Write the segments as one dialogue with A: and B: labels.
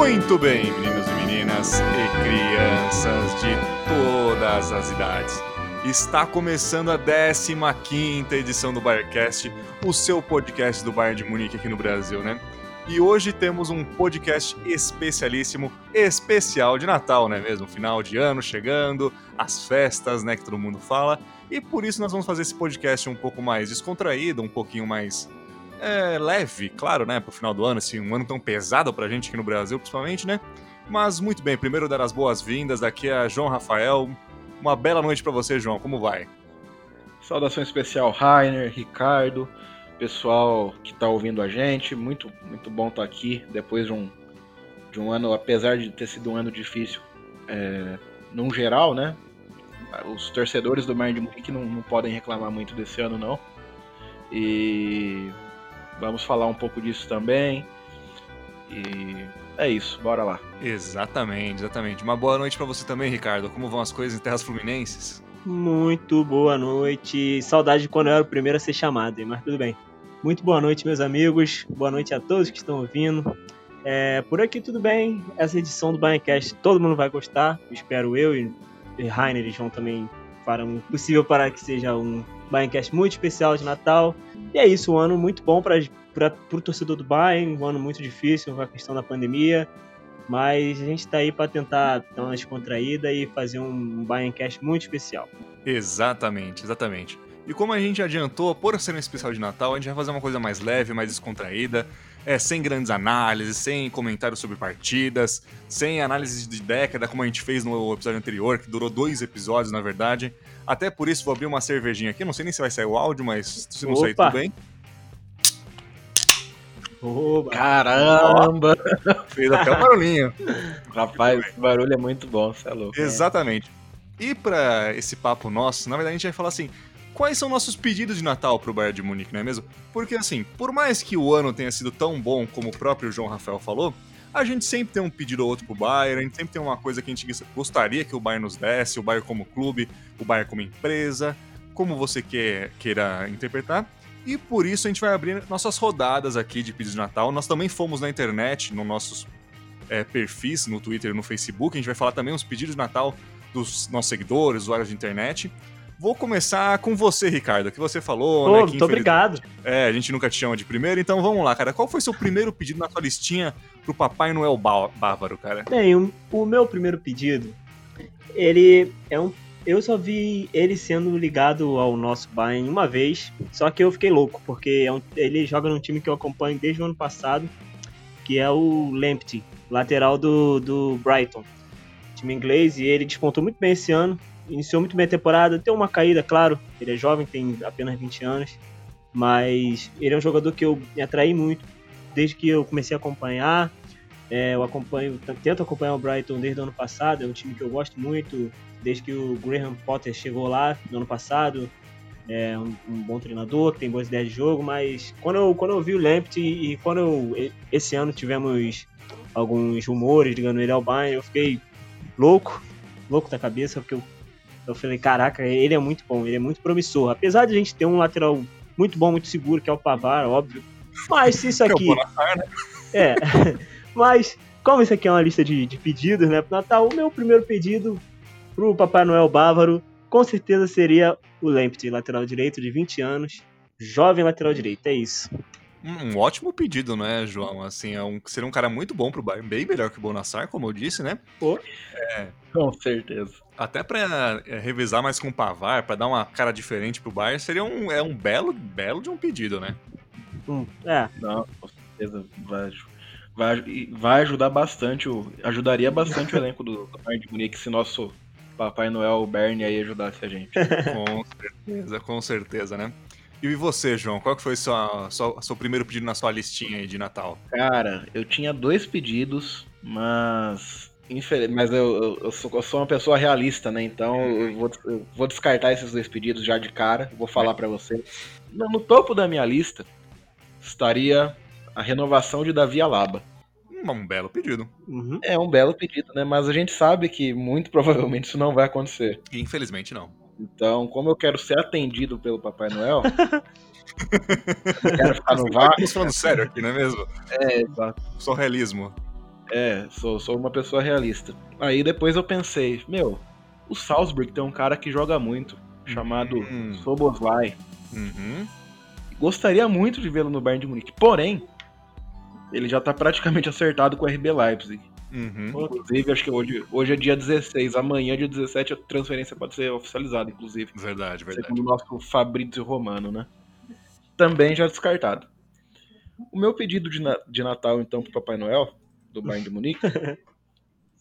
A: Muito bem, meninos e meninas e crianças de todas as idades. Está começando a 15ª edição do Barcast, o seu podcast do Bayern de Munique aqui no Brasil, né? E hoje temos um podcast especialíssimo, especial de Natal, não é mesmo? Final de ano chegando, as festas, né, que todo mundo fala. E por isso nós vamos fazer esse podcast um pouco mais descontraído, um pouquinho mais é, leve, claro, né, pro final do ano, assim, um ano tão pesado pra gente aqui no Brasil, principalmente, né? Mas muito bem, primeiro dar as boas-vindas daqui a João Rafael. Uma bela noite para você, João. Como vai?
B: Saudação especial, Rainer, Ricardo, pessoal que está ouvindo a gente. Muito, muito bom estar tá aqui depois de um, de um ano, apesar de ter sido um ano difícil, é, num geral, né? Os torcedores do Bayern de Munique não, não podem reclamar muito desse ano, não. E Vamos falar um pouco disso também. E é isso, bora lá.
A: Exatamente, exatamente. Uma boa noite para você também, Ricardo. Como vão as coisas em terras fluminenses?
C: Muito boa noite. Saudade de quando eu era o primeiro a ser chamado, mas tudo bem. Muito boa noite, meus amigos. Boa noite a todos que estão ouvindo. É, por aqui tudo bem. Essa edição do Baiancast todo mundo vai gostar. Espero eu e, e Rainer e João também farão o possível para que seja um Bayerncast muito especial de Natal. E é isso, um ano muito bom para o torcedor do Bayern, um ano muito difícil com a questão da pandemia. Mas a gente está aí para tentar dar uma descontraída e fazer um Bayerncast muito especial.
A: Exatamente, exatamente. E como a gente adiantou, por ser um especial de Natal, a gente vai fazer uma coisa mais leve, mais descontraída, é, sem grandes análises, sem comentários sobre partidas, sem análises de década, como a gente fez no episódio anterior, que durou dois episódios, na verdade. Até por isso vou abrir uma cervejinha aqui. Não sei nem se vai sair o áudio, mas se não Opa. sair, tudo bem.
B: Oba. Caramba!
A: Fez até o um barulhinho.
B: Rapaz, esse barulho é muito bom, você é louco.
A: Exatamente. E para esse papo nosso, na verdade a gente vai falar assim, quais são nossos pedidos de Natal pro Bayern de Munique, não é mesmo? Porque assim, por mais que o ano tenha sido tão bom como o próprio João Rafael falou, a gente sempre tem um pedido ou outro pro Bayern, a gente sempre tem uma coisa que a gente gostaria que o Bayern nos desse, o Bayern como clube, o Bayern como empresa, como você quer, queira interpretar. E por isso a gente vai abrir nossas rodadas aqui de pedidos de Natal. Nós também fomos na internet, nos nossos é, perfis, no Twitter e no Facebook. A gente vai falar também os pedidos de Natal dos nossos seguidores, usuários de internet. Vou começar com você, Ricardo, que você falou,
C: Pô,
A: né?
C: Muito obrigado.
A: É, a gente nunca te chama de primeiro, então vamos lá, cara. Qual foi seu primeiro pedido na sua listinha pro Papai Noel Bávaro, cara?
C: Bem, o, o meu primeiro pedido, ele é um eu só vi ele sendo ligado ao nosso Bayern uma vez, só que eu fiquei louco, porque é um, ele joga num time que eu acompanho desde o ano passado, que é o Lamptey, lateral do, do Brighton, time inglês, e ele despontou muito bem esse ano iniciou muito bem a temporada, tem uma caída, claro, ele é jovem, tem apenas 20 anos, mas ele é um jogador que eu me atraí muito desde que eu comecei a acompanhar. É, eu acompanho, tento acompanhar o Brighton desde o ano passado, é um time que eu gosto muito, desde que o Graham Potter chegou lá no ano passado. É um, um bom treinador, que tem boas ideias de jogo, mas quando eu, quando eu vi o Lamptey e quando eu, esse ano tivemos alguns rumores ligando ele ao Bayern, eu fiquei louco, louco da cabeça, porque eu eu falei, caraca, ele é muito bom, ele é muito promissor. Apesar de a gente ter um lateral muito bom, muito seguro, que é o Pavar, óbvio. Mas se isso aqui. É. Mas, como isso aqui é uma lista de, de pedidos, né, pro Natal, o meu primeiro pedido pro Papai Noel Bávaro com certeza seria o Lamptey, lateral direito de 20 anos, jovem lateral direito, é isso.
A: Um ótimo pedido, né, João? Assim, é um, seria um cara muito bom pro Bayern, bem melhor que o Bonassar, como eu disse, né?
B: Pô. É, com certeza.
A: Até para é, revisar mais com o Pavar, para dar uma cara diferente pro Bayern, seria um, é um belo, belo de um pedido, né?
B: Hum, é. Não, com certeza vai, vai, vai ajudar bastante, o, ajudaria bastante o elenco do, do Bayern de Munique se nosso Papai Noel Bernie aí ajudasse a gente.
A: com certeza, com certeza, né? E você, João? Qual que foi o seu primeiro pedido na sua listinha aí de Natal?
B: Cara, eu tinha dois pedidos, mas. Mas eu, eu, eu, sou, eu sou, uma pessoa realista, né? Então eu vou, eu vou descartar esses dois pedidos já de cara. Vou falar para você. No, no, topo da minha lista estaria a renovação de Davi Alaba.
A: Um belo pedido.
B: Uhum. É um belo pedido, né? Mas a gente sabe que muito provavelmente isso não vai acontecer.
A: Infelizmente não.
B: Então, como eu quero ser atendido pelo Papai Noel, eu quero ficar no vácuo.
A: Estamos falando sério aqui, não é mesmo?
B: É, exato.
A: Só realismo.
B: É, sou, sou uma pessoa realista. Aí depois eu pensei, meu, o Salzburg tem um cara que joga muito, chamado
A: Hum.
B: Soboslai.
A: Uhum.
B: Gostaria muito de vê-lo no Bayern de Munique. Porém, ele já tá praticamente acertado com o RB Leipzig.
A: Uhum.
B: Inclusive, acho que hoje, hoje é dia 16, amanhã, dia 17, a transferência pode ser oficializada, inclusive.
A: Verdade, verdade.
B: Segundo o nosso Fabrício Romano, né? Também já descartado. O meu pedido de, na- de Natal, então, pro Papai Noel, do Bayern de Munique,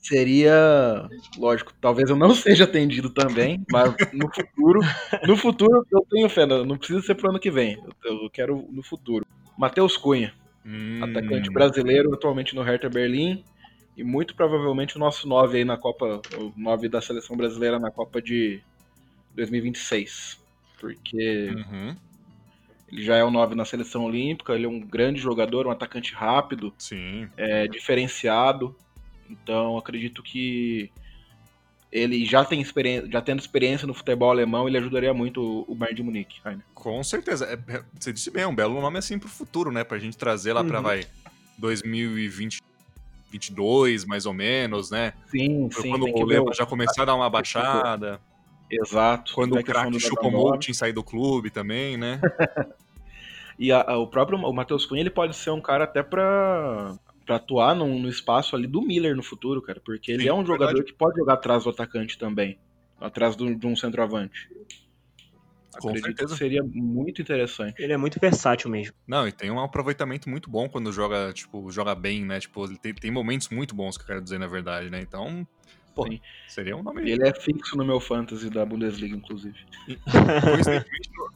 B: seria, lógico, talvez eu não seja atendido também, mas no futuro, no futuro eu tenho fé, não não precisa ser pro ano que vem, eu, eu quero no futuro. Matheus Cunha,
A: Hum.
B: atacante brasileiro, atualmente no Hertha Berlim, e muito provavelmente o nosso 9 aí na Copa, o 9 da seleção brasileira na Copa de 2026. Porque
A: Uhum.
B: ele já é o 9 na seleção olímpica, ele é um grande jogador, um atacante rápido,
A: Sim.
B: é, diferenciado. Então acredito que ele já tem experiência, já tendo experiência no futebol alemão, ele ajudaria muito o- Bayern de Munique. Rainer.
A: Com certeza. É, é, você disse bem, é um belo nome assim pro futuro, né? Pra gente trazer lá pra,
B: Uhum.
A: vai, 2020, 22, mais ou menos, né?
B: Sim,
A: Pra
B: sim,
A: quando o
B: o-
A: já começar a dar uma baixada.
B: Exato.
A: Quando o
B: questão
A: craque
B: do
A: Choupo-Moting sair do clube também, né?
B: E a- a- o próprio o Matheus Cunha ele pode ser um cara até pra, pra atuar no, no espaço ali do Miller no futuro, cara. Porque ele
A: Sim,
B: é um jogador
A: verdade.
B: que pode jogar atrás do atacante também. Atrás do- de um centroavante.
A: Com
B: Acredito
A: certeza.
B: que seria muito interessante.
C: Ele é muito versátil mesmo.
A: Não, e tem um aproveitamento muito bom quando joga, tipo, joga bem, né? Tipo, ele tem, tem momentos muito bons que eu quero dizer, na verdade, né? Então, pô,
B: Sim.
A: seria um nome.
B: Ele é fixo no meu fantasy da Bundesliga, inclusive.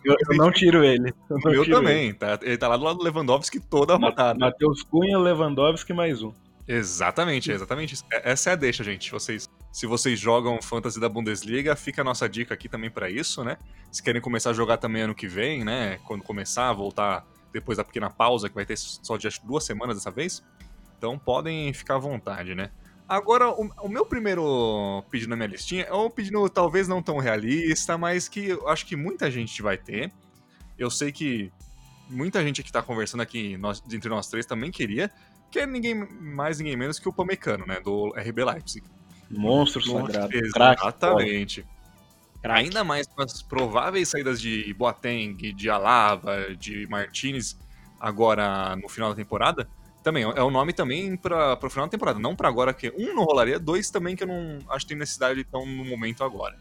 B: Eu, eu não tiro ele. Eu
A: o
B: não
A: meu
B: tiro
A: também. Tá, ele tá lá do lado do Lewandowski toda a
B: ele.
A: rodada.
B: Matheus Cunha, Lewandowski mais um.
A: Exatamente, é exatamente isso. É- Essa é a deixa, gente. Vocês, se vocês jogam Fantasy da Bundesliga, fica a nossa dica aqui também pra isso, né? Se querem começar a jogar também ano que vem, né? Quando começar, voltar depois da pequena pausa, que vai ter só de duas semanas dessa vez. Então podem ficar à vontade, né? Agora, o, o meu primeiro pedido na minha listinha é um pedido talvez não tão realista, mas que eu acho que muita gente vai ter. Eu sei que muita gente que tá conversando aqui nós- entre nós três também queria, que é ninguém mais, ninguém menos que o Pamecano, né? Do RB Leipzig.
B: Monstro sagrado.
A: Exatamente.
C: Craque.
A: Ainda mais com as prováveis saídas de Boateng, de Alava, de Martinez agora no final da temporada. Também é o nome também para o final da temporada, não para agora, que um não rolaria, dois também que eu não acho que tem necessidade tão no momento agora.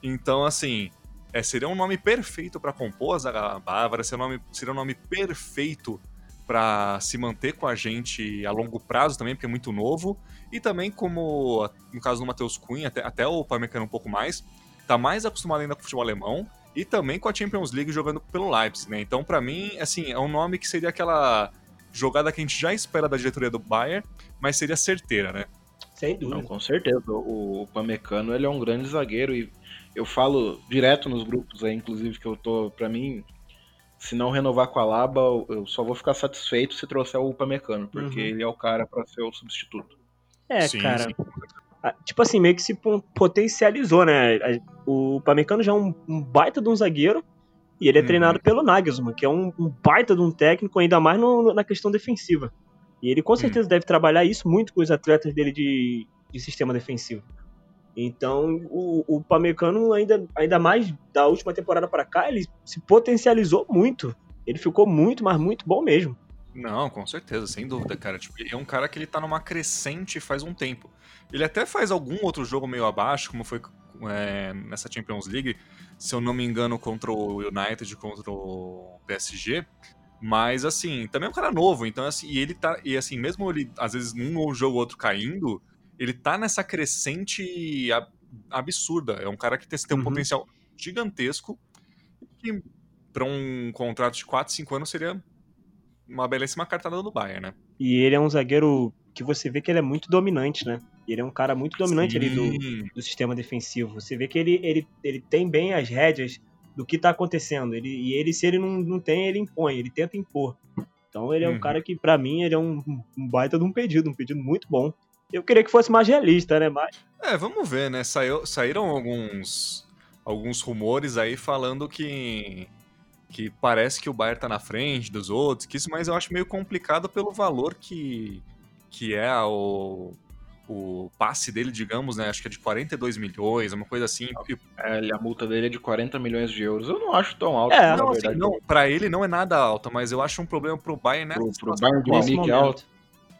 A: Então, assim, é, seria um nome perfeito para compor a zaga bávara, seria um nome, seria um nome perfeito para se manter com a gente a longo prazo também, porque é muito novo. E também, como no caso do Matheus Cunha, até, até o Pamecano um pouco mais, tá mais acostumado ainda com o futebol alemão e também com a Champions League jogando pelo Leipzig, né? Então, para mim, assim, é um nome que seria aquela jogada que a gente já espera da diretoria do Bayern, mas seria certeira, né?
C: Sem
B: Não,
C: dúvida.
B: com certeza. O, o Pamecano ele é um grande zagueiro e eu falo direto nos grupos aí, inclusive, que eu tô, pra mim, se não renovar com a Laba, eu só vou ficar satisfeito se trouxer o Pamecano, porque
C: Uhum.
B: ele é o cara pra ser o substituto.
C: É,
A: Sim,
C: cara.
A: sim.
C: Tipo assim, meio que se po- potencializou, né? O Pamecano já é um, um baita de um zagueiro e ele é
A: Uhum.
C: treinado pelo Nagelsmann, que é um, um baita de um técnico, ainda mais no- na questão defensiva. E ele com certeza deve trabalhar isso muito com os atletas dele de, de sistema defensivo. Então, o, o Pamecano, ainda, ainda mais da última temporada pra cá, ele se potencializou muito. Ele ficou muito, mas muito bom mesmo.
A: Não, com certeza, sem dúvida, cara. Tipo, é um cara que ele tá numa crescente faz um tempo. Ele até faz algum outro jogo meio abaixo, como foi é, nessa Champions League, se eu não me engano, contra o United, contra o PSG. Mas assim, também é um cara novo, então assim, e ele tá. E assim, mesmo ele, às vezes, num jogo ou outro caindo, ele tá nessa crescente ab- absurda. É um cara que tem, um
C: Uhum.
A: potencial gigantesco. Que pra um contrato de 4, 5 anos seria uma belíssima cartada do Bayern, né?
C: E ele é um zagueiro que você vê que ele é muito dominante, né? Ele é um cara muito dominante ali do,
A: Sim.
C: do sistema defensivo. Você vê que ele, ele, ele tem bem as rédeas do que tá acontecendo. Ele, e ele, se ele não, não tem, ele impõe, ele tenta impor. Então ele é um
A: Uhum.
C: cara que, pra mim, ele é um, um baita de um pedido, um pedido muito bom. Eu queria que fosse mais realista, né? Mas
A: É, vamos ver, né? Saiu- saíram alguns, alguns rumores aí falando que, que parece que o Bayern tá na frente dos outros, que isso, mas eu acho meio complicado pelo valor que, que é o, o passe dele, digamos, né? Acho que é de 42 milhões, uma coisa assim.
B: É, ele- a multa dele é de 40 milhões de euros. Eu não acho tão alto,
C: É,
B: na
A: não, assim, não, pra ele não é nada alta, mas eu acho um problema pro Bayern nessa
B: Pro, pro Bayern de Munique é alto.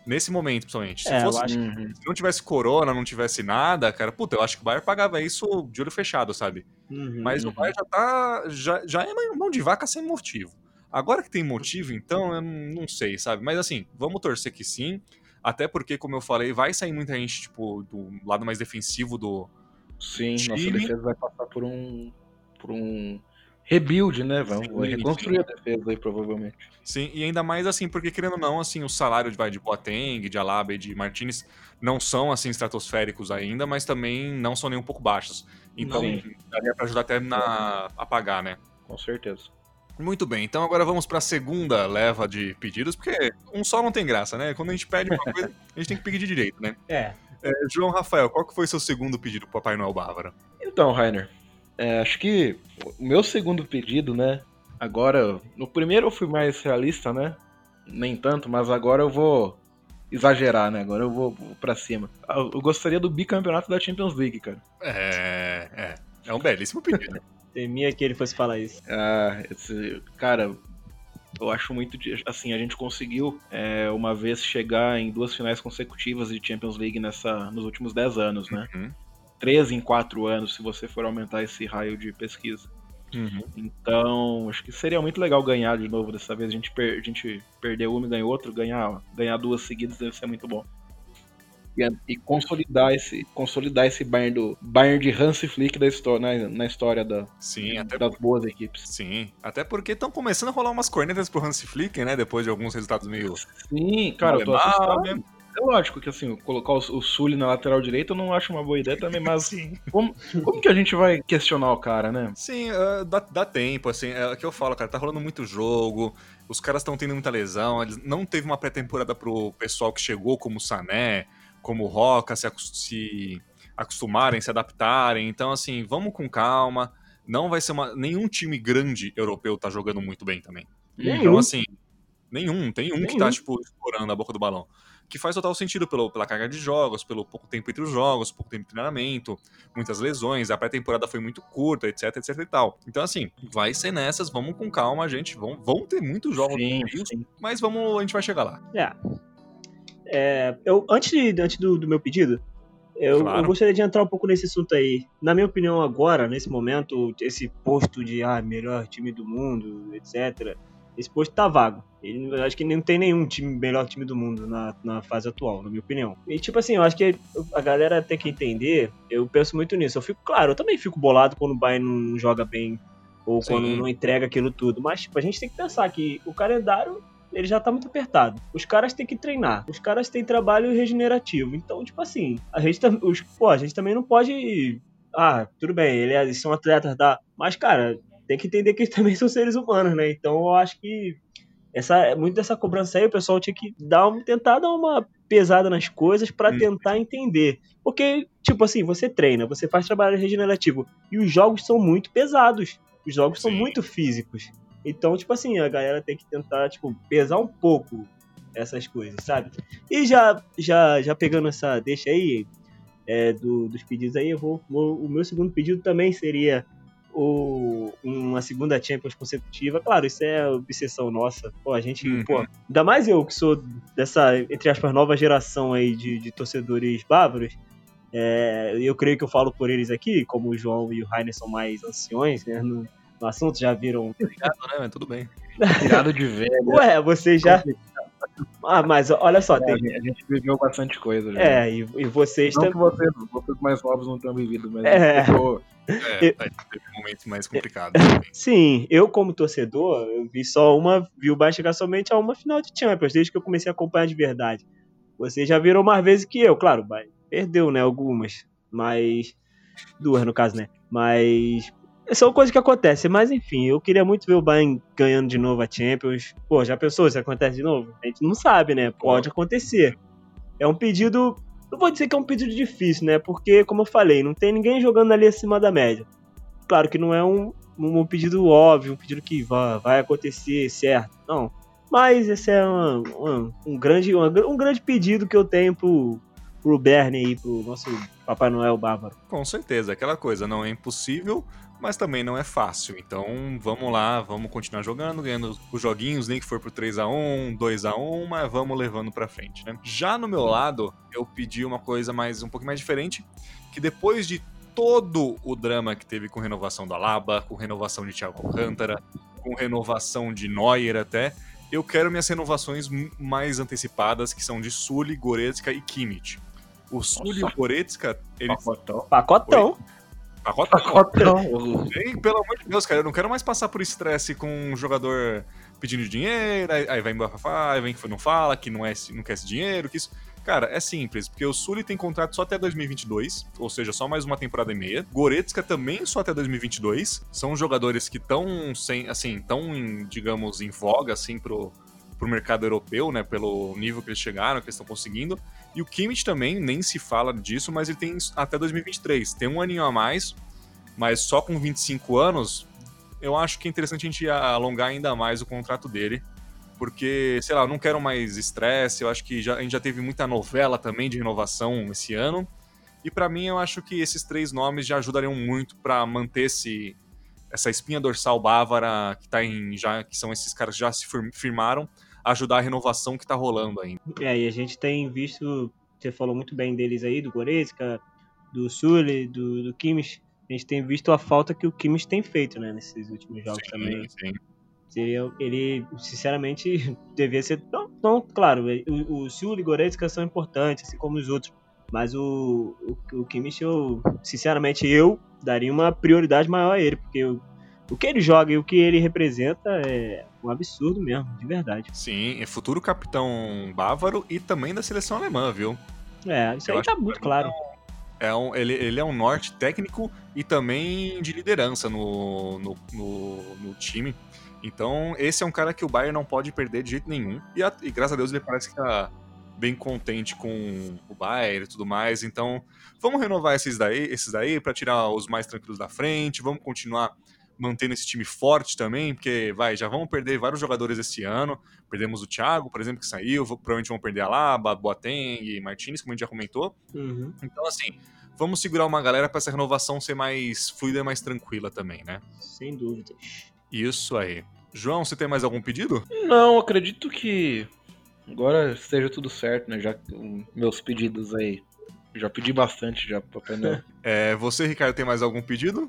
A: Nesse momento, principalmente. Se,
C: É, eu
A: fosse,
C: acho-
B: Uhum.
A: se não tivesse corona, não tivesse nada, cara, puta, eu acho que o Bayern pagava isso de olho fechado, sabe?
C: Uhum.
A: Mas o
B: Uhum.
A: Bayern já tá. Já, já é mão de vaca sem motivo. Agora que tem motivo, então, eu não sei, sabe? Mas assim, vamos torcer que sim. Até porque, como eu falei, vai sair muita gente, tipo, do lado mais defensivo do.
B: Sim, nossa
A: Time.
B: defesa vai passar por um. por um rebuild, né? Vamos
A: Sim,
B: reconstruir
A: sim.
B: a defesa aí, provavelmente.
A: Sim, e ainda mais assim, porque querendo ou não, assim, o salário de, vai, de Boateng, de Alaba e de Martinez não são, assim, estratosféricos ainda, mas também não são nem um pouco baixos. Então,
B: Sim.
A: daria pra ajudar até na, a pagar, né?
B: Com certeza.
A: Muito bem, então agora vamos pra segunda leva de pedidos, porque um só não tem graça, né? Quando a gente pede uma coisa, a gente tem que pedir direito, né?
C: É.
A: É, João Rafael, qual que foi seu segundo pedido pro Papai Noel Bávara?
B: Então, Rainer, é, acho que o meu segundo pedido, né? Agora, no primeiro eu fui mais realista, né? Nem tanto, mas agora eu vou exagerar, né? Agora eu vou pra cima. Eu gostaria do bicampeonato da Champions League, cara.
A: É, é, é um belíssimo pedido.
C: Temia que ele fosse falar isso.
B: Ah, esse, cara, eu acho muito. Assim, a gente conseguiu é, uma vez chegar em duas finais consecutivas de Champions League nessa, nos últimos 10 anos, né?
A: Uhum.
B: 13 em 4 anos, se você for aumentar esse raio de pesquisa.
A: Uhum.
B: Então, acho que seria muito legal ganhar de novo dessa vez. A gente, per- a gente perdeu uma e ganhou outra, ganhar, ganhar duas seguidas deve ser muito bom. E, e consolidar esse consolidar esse Bayern do Bayern de Hansi Flick da história, na, na história da,
A: Sim, até
B: das boas equipes.
A: Sim, até porque estão começando a rolar umas cornetas pro Hansi Flick, né? Depois de alguns resultados meio.
B: Sim, cara, eu tô assustado.
A: né?
B: É lógico que assim, colocar o, o Sully na lateral direita eu não acho uma boa ideia também, mas
A: Sim.
B: como, como que a gente vai questionar o cara, né?
A: Sim, ah, dá, dá tempo, assim, é o que eu falo, cara, tá rolando muito jogo, os caras estão tendo muita lesão, eles não teve uma pré-temporada pro pessoal que chegou, como o Sané, como o Roca, se, se acostumarem, se adaptarem, então assim, vamos com calma, não vai ser uma... nenhum time grande europeu tá jogando muito bem também.
C: Nenhum.
A: Então assim, nenhum, tem um que tá,
C: Nenhum.
A: tipo, explorando a boca do balão. Que faz total sentido pelo, pela carga de jogos, pelo pouco tempo entre os jogos, pouco tempo de treinamento, muitas lesões, a pré-temporada foi muito curta, etc, etc e tal. Então, assim, vai ser nessas, vamos com calma, gente. Vão, vão ter muitos jogos
B: Sim, sim.
A: mas vamos, a gente vai chegar lá.
C: É. É, eu, antes de- antes do, do meu pedido, eu,
A: Claro.
C: eu gostaria de entrar um pouco nesse assunto aí. Na minha opinião, agora, nesse momento, esse posto de ah, melhor time do mundo, etc., esse posto tá vago. Ele, eu acho que não tem nenhum time melhor time do mundo na, na fase atual, na minha opinião. E tipo assim, eu acho que a galera tem que entender, eu penso muito nisso. Eu fico, claro, eu também fico bolado quando o Bayern não joga bem ou
A: Sim.
C: quando não entrega aquilo tudo. Mas, tipo, a gente tem que pensar que o calendário ele já tá muito apertado. Os caras têm que treinar. Os caras têm trabalho regenerativo. Então, tipo assim, a gente, os, pô, a gente também não pode. Ah, tudo bem, ele- eles são atletas da. Mas, cara, tem que entender que eles também são seres humanos, né? Então eu acho que essa, muito dessa cobrança aí, o pessoal tinha que dar um, tentar dar uma pesada nas coisas pra
A: Hum.
C: tentar entender. Porque, tipo assim, você treina, você faz trabalho regenerativo. E os jogos são muito pesados. Os jogos são
A: Sim.
C: muito físicos. Então, tipo assim, a galera tem que tentar, tipo, pesar um pouco essas coisas, sabe? E já, já, já pegando essa deixa aí, é, do- dos pedidos aí, eu vou, vou- O meu segundo pedido também seria o, uma segunda Champions consecutiva. Claro, isso é obsessão nossa. Pô, a gente,
A: Uhum.
C: pô, ainda mais eu que sou dessa, entre aspas, nova geração aí de, de torcedores bávaros. É, eu creio que eu falo por eles aqui, como o João e o Rainer são mais anciões, né, no, no assunto, já viram.
A: Obrigado, né? Mas tudo bem.
B: Tirado de velho.
C: Ué, vocês já. Ah, mas olha só,
B: É, a
C: tem.
B: gente- a gente viveu bastante coisa. já.
C: É, e, e vocês
B: Não
C: também.
B: que vocês, vocês mais novos não tenham vivido, mas
C: É.
B: pegou-
A: É,
C: Eu-
A: tá, teve momentos mais complicados. também.
C: Sim, eu como torcedor, eu vi só uma, vi o Bayern chegar somente a uma final de Champions, desde que eu comecei a acompanhar de verdade. Vocês já viram mais vezes que eu, claro, o Bayern perdeu, né, algumas, mas duas no caso, né? Mas são coisas que acontecem, mas enfim, eu queria muito ver o Bayern ganhando de novo a Champions. Pô, já pensou se acontece de novo? A gente não sabe, né? Pode acontecer. É um pedido, não vou dizer que é um pedido difícil, né? Porque como eu falei, não tem ninguém jogando ali acima da média. Claro que não é um, um pedido óbvio, um pedido que vai, vai acontecer, certo. Não. Mas esse é uma- uma- um, grande, uma- um grande pedido que eu tenho pro, pro Bernie aí, pro nosso Papai Noel bárbaro.
A: Com certeza, aquela coisa não é impossível, mas também não é fácil. Então vamos lá, vamos continuar jogando, ganhando os joguinhos, nem que for por 3x1, 2x1, mas vamos levando pra frente, né? Já no meu lado, eu pedi uma coisa mais um pouco mais diferente, que depois de todo o drama que teve com renovação da Laba, com renovação de Thiago Alcântara, com renovação de Neuer até, eu quero minhas renovações mais antecipadas, que são de Sully, Goretzka e Kimmich. O Sully e o. Goretzka, eles...
B: Pacotão.
C: Pacotão.
A: Pacotão.
B: Pacotão.
A: Pelo amor de Deus, cara, eu não quero mais passar por estresse com um jogador pedindo dinheiro, aí, aí vai embora, aí vem que não fala, que não, é, não quer esse dinheiro, que isso. Cara, é simples, porque o Sully tem contrato só até 2022, ou seja, só mais uma temporada e meia. Goretzka também só até 2022. São jogadores que estão sem, assim, tão, em, digamos, em voga, assim, pro, pro mercado europeu, né, pelo nível que eles chegaram, que eles estão conseguindo. E o Kimmich também, nem se fala disso, mas ele tem até 2023. Tem um aninho a mais, mas só com 25 anos, eu acho que é interessante a gente alongar ainda mais o contrato dele. Porque, sei lá, não quero mais estresse, eu acho que já, a gente já teve muita novela também de renovação esse ano. E pra mim, eu acho que esses três nomes já ajudariam muito pra manter esse, essa espinha dorsal bávara que tá em já que são esses caras que já se fir- firmaram, ajudar a renovação que tá rolando ainda.
C: É, e a gente tem visto, você falou muito bem deles aí, do Goretzka, do Sully, do, do Kimmich. A gente tem visto a falta que o Kimmich tem feito, né, nesses últimos jogos também.
A: sim.
C: Seria, ele, sinceramente, devia ser. Não, não claro, o, o Sul e o Goretzka são importantes, assim como os outros. Mas o, o, o Kimmich, eu, sinceramente, eu daria uma prioridade maior a ele, porque o, o que ele joga e o que ele representa é um absurdo mesmo, de verdade.
A: Sim, é futuro capitão bávaro e também da seleção alemã, viu?
C: É, isso
A: Eu
C: aí tá muito claro.
A: É um, ele, ele é um norte técnico e também de liderança no, no, no, no time. Então, esse é um cara que o Bayern não pode perder de jeito nenhum. E, a- e graças a Deus ele parece que tá bem contente com o Bayern e tudo mais. Então, vamos renovar esses daí, esses daí para tirar os mais tranquilos da frente. Vamos continuar mantendo esse time forte também, porque vai, já vamos perder vários jogadores esse ano. Perdemos o Thiago, por exemplo, que saiu. Provavelmente vamos perder a Laba, Boateng, Martinez, como a gente já comentou.
C: Uhum,
A: Então, assim, vamos segurar uma galera para essa renovação ser mais fluida e mais tranquila também, né?
C: sem dúvidas.
A: Isso aí. João, você tem mais algum pedido?
B: Não, acredito que agora esteja tudo certo, né? Já que, hum, meus pedidos aí. Já pedi bastante já pro Papai Noel.
A: É, você, Ricardo, tem mais algum pedido?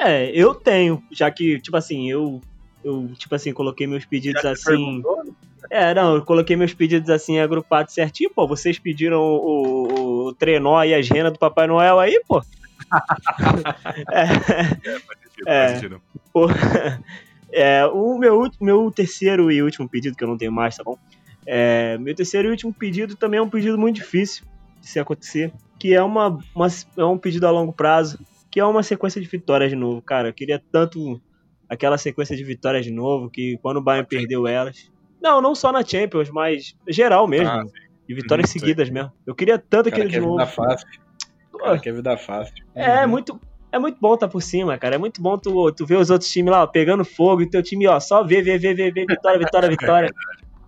C: É, eu tenho, já que, tipo assim, eu, eu tipo assim, coloquei meus pedidos assim. É, não, eu coloquei meus pedidos assim agrupados certinho, pô. Vocês pediram o, o, o trenó e as renas do Papai Noel aí, pô. é, É. pô. É, o meu, meu terceiro e último pedido, que eu não tenho mais, tá bom? É, meu terceiro e último pedido também é um pedido muito difícil de se acontecer, que é, uma, uma- é um pedido a longo prazo, que é uma sequência de vitórias de novo. Cara, eu queria tanto aquela sequência de vitórias de novo, que quando o Bayern perdeu elas... Não, não só na Champions, mas geral mesmo.
A: Ah,
C: de vitórias seguidas mesmo. Eu queria tanto aquele de
B: quer
C: novo.
B: vida fácil. Quer vida fácil.
C: É,
B: Uhum.
C: muito. É muito bom tá por cima, cara. É muito bom tu, tu ver os outros times lá ó, pegando fogo e teu time, ó, só ver, ver, ver, ver, ver, vitória, vitória, vitória.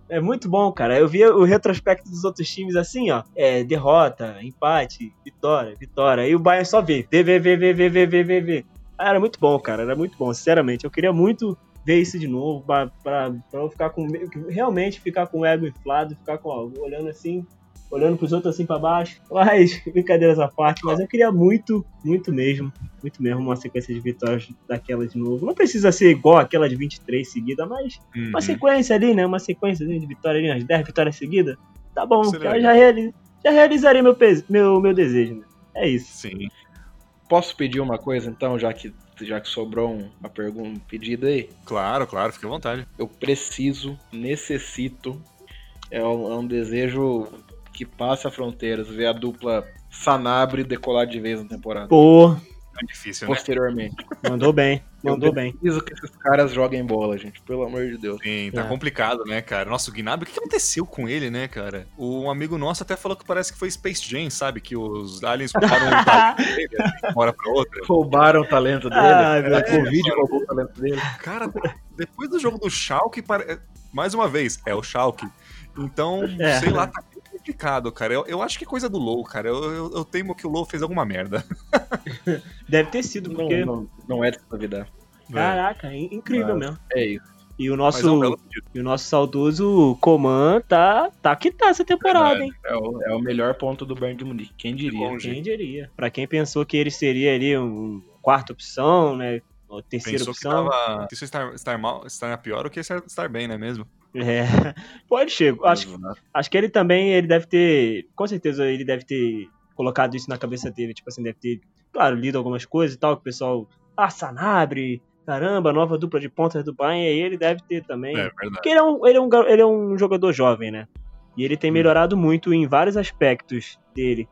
C: É muito bom, cara. Eu via o retrospecto dos outros times assim, ó. É, derrota, empate, vitória, vitória. E o Bayern só vê. Vê, vê, vê, vê, vê, vê, vê, vê. Ah, era muito bom, cara. Era muito bom, sinceramente. Eu queria muito ver isso de novo pra, pra, pra eu ficar com. Realmente ficar com o ego inflado, ficar com, ó, olhando assim, olhando pros outros assim pra baixo. Mas, brincadeiras à parte, mas eu queria muito, muito mesmo, muito mesmo uma sequência de vitórias daquela de novo. Não precisa ser igual aquela de 23 seguida, mas
A: Uhum.
C: uma sequência ali, né? Uma sequência de vitórias ali, umas 10 vitórias seguidas. Tá bom,
A: Seria
C: cara, já, reali já realizaria meu, meu, meu desejo, né? É isso.
A: Sim.
B: Posso pedir uma coisa então, já que, já que sobrou um- uma pergunta, um pedido aí?
A: Claro, claro, fique à vontade.
B: Eu preciso, necessito, é um, é um desejo que passa fronteiras, ver a dupla Sanabre decolar de vez na temporada.
C: Pô,
A: É difícil, né?
B: Posteriormente.
C: mandou bem, mandou bem.
B: preciso que esses caras joguem bola, gente, pelo amor de Deus.
A: Sim, tá
C: É.
A: complicado, né, cara? Nossa, o Gnabry, o que aconteceu com ele, né, cara? Um amigo nosso até falou que parece que foi Space Jam, sabe? Que os aliens roubaram um talento dele, de uma hora pra outra.
B: Roubaram o talento dele.
C: Ai, meu
B: a. Covid roubou o talento dele.
A: Cara, depois do jogo do Schalke, pare... mais uma vez, é o Schalke. Então,
C: É.
A: sei lá, tá complicado, cara. Eu, eu acho que é coisa do Low, cara. Eu, eu, eu temo que o Low fez alguma merda.
C: Deve ter sido,
B: Não,
C: porque.
B: não, não é de se duvidar.
C: Caraca, é incrível
B: Mas-
C: mesmo.
B: É isso.
C: E o
A: Mas é um
C: nosso,
A: belo
C: e o nosso saudoso Coman tá, tá que tá essa temporada, hein?
B: É o, é o melhor ponto do Bayern de Munique. Quem diria?
A: longe.
C: Quem diria? Pra quem pensou que ele seria ali um quarta opção, né? Ou terceira
A: Pensou que
C: opção.
A: tava. Que isso estar, estar mal, estar pior do que estar, estar bem, não é mesmo?
C: É. Pode ser. Acho, acho que ele também, ele deve ter. Com certeza ele deve ter colocado isso na cabeça dele. Tipo assim, deve ter, claro, lido algumas coisas e tal, que o pessoal. Ah, Sanabre, caramba, nova dupla de pontas do Bayern, e aí ele deve ter também.
A: É verdade.
C: Porque ele é, um, ele, é um, ele é um jogador jovem, né? E ele tem melhorado muito em vários aspectos dele.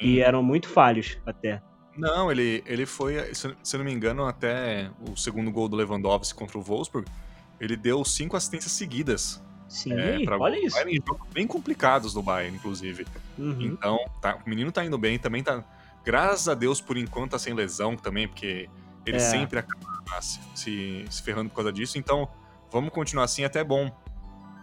C: E eram muito falhos até.
A: Não, ele, ele foi, se se eu não me engano, até o segundo gol do Lewandowski contra o Wolfsburg, ele deu cinco assistências seguidas.
C: Sim,
A: É, pra
C: olha isso.
A: Bayern, bem complicados do Bayern, inclusive.
C: Uhum.
A: Então, tá, o menino tá indo bem, também tá. Graças a Deus, por enquanto, tá sem lesão também, porque ele
C: É.
A: sempre acaba se, se, se ferrando por causa disso. Então, vamos continuar assim, até é bom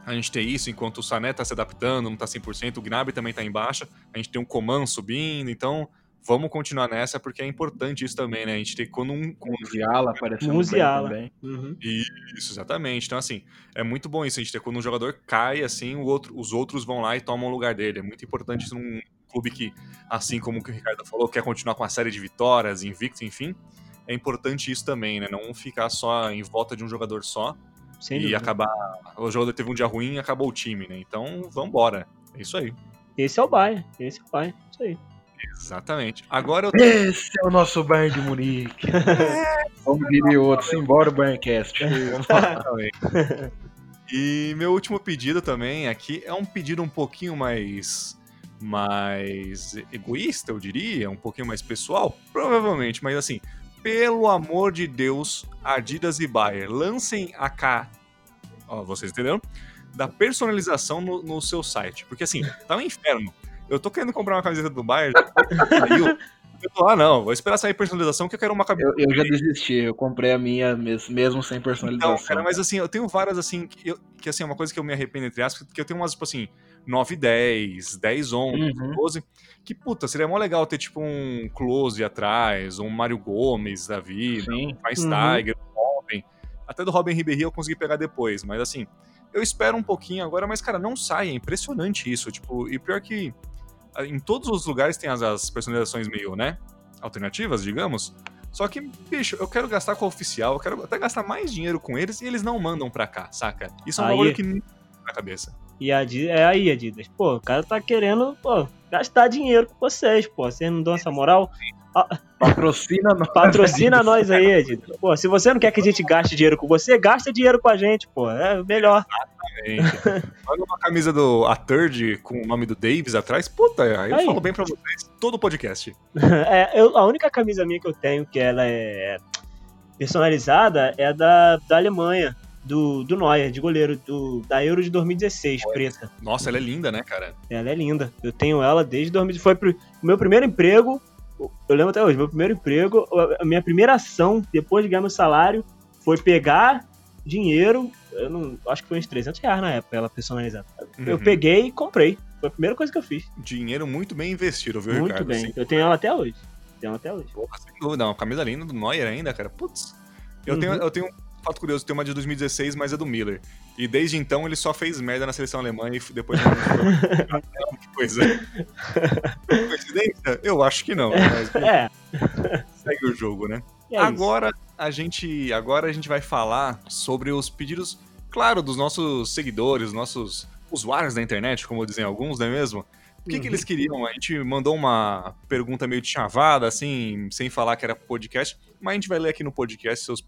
A: a gente ter isso, enquanto o Sané tá se adaptando, não tá 100%, o Gnabry também tá em baixa, a gente tem um Coman subindo, então vamos continuar nessa, porque é importante isso também, né? A gente tem quando um,
B: Musiala aparecendo
C: Musiala.
B: bem
C: Uhum.
A: isso, exatamente. Então, assim, é muito bom isso. A gente ter quando um jogador cai, assim, o outro, os outros vão lá e tomam o lugar dele. É muito importante isso num clube que, assim como o que o Ricardo falou, quer continuar com a série de vitórias, invicto, enfim. É importante isso também, né? Não ficar só em volta de um jogador só
C: Sem
A: e
C: dúvida.
A: acabar. O jogador teve um dia ruim e acabou o time, né? Então, vambora. É isso aí.
C: Esse é o Bayern. Esse é o Bayern. Isso aí.
A: Exatamente. Agora eu
B: Esse é o nosso Bayern de Munique. Vamos diria outros, embora o Bayerncast.
A: Exatamente. E meu último pedido também aqui é um pedido um pouquinho mais mais egoísta, eu diria, um pouquinho mais pessoal, provavelmente, mas assim, pelo amor de Deus, Adidas e Bayer, lancem a K, ó, vocês entenderam? Da personalização no, no seu site, porque assim, tá um inferno. Eu tô querendo comprar uma camiseta do Bayer, já saiu. Eu tô, ah, não, vou esperar sair personalização que eu quero uma camiseta.
B: Eu, eu já desisti, eu comprei a minha mes- mesmo sem personalização.
A: Então, cara, mas assim, eu tenho várias assim, que, eu- que assim, é uma coisa que eu me arrependo, entre aspas, que eu tenho umas, tipo assim, 9 10, 10 11,
B: Uhum.
A: 12, que, puta, seria mó legal ter, tipo, um Close atrás, um Mário Gomes da vida,
B: Sim.
A: Faz
C: Uhum.
A: Tiger, Robin, até do Robin Ribéry eu consegui pegar depois, mas assim, eu espero um pouquinho agora, mas, cara, não sai, é impressionante isso, tipo, e pior que em todos os lugares tem as, as personalizações meio, né, alternativas, digamos, só que, bicho, eu quero gastar com a oficial, eu quero até gastar mais dinheiro com eles e eles não mandam pra cá, saca? Isso é um
C: Aí-
A: bagulho que na cabeça.
C: E a Adidas, é aí, Adidas. Pô, o cara tá querendo, pô, gastar dinheiro com vocês, pô. Vocês não dão essa moral?
B: Patrocina nós.
C: Patrocina nós aí, Adidas. Pô, se você não quer que a gente gaste dinheiro com você, gasta dinheiro com a gente, pô. É melhor.
A: Gente, Manda uma camisa do A Third com o nome do Davis atrás, puta, aí eu
C: Aí.
A: falo bem pra vocês, todo o podcast.
C: É, eu- a única camisa minha que eu tenho que ela é personalizada é da, da Alemanha, do, do Neuer, de goleiro, do, da Euro de 2016, preta.
A: Nossa, ela é linda, né, cara?
C: Ela é linda. Eu tenho ela desde 2000. Foi pro o meu primeiro emprego. Eu lembro até hoje, meu primeiro emprego, a minha primeira ação, depois de ganhar meu salário, foi pegar dinheiro. Eu não. Acho que foi uns 300 reais na época, ela personalizada. Eu
A: Uhum.
C: peguei e comprei. Foi a primeira coisa que eu fiz.
A: Dinheiro muito bem investido, viu,
C: Muito
A: Ricardo?
C: bem.
A: Sem,
C: Eu tenho ela até hoje. Tenho ela até hoje.
A: porra, sem dúvida, uma camisa linda do Neuer ainda, cara. Putz. Eu,
C: Uhum.
A: tenho, eu tenho fato curioso, tenho uma de 2016, mas é do Miller. E desde então ele só fez merda na seleção alemã e depois Que coisa. Coincidência? Eu acho que não, mas
C: É.
A: segue o jogo, né?
C: é isso.
A: agora a gente agora a gente vai falar sobre os pedidos, claro, dos nossos seguidores, nossos usuários da internet, como dizem alguns, não é mesmo? O que, que
C: Uhum.
A: eles queriam? A gente mandou uma pergunta meio de chavada, assim, sem falar que era podcast, mas a gente vai ler aqui no podcast seus,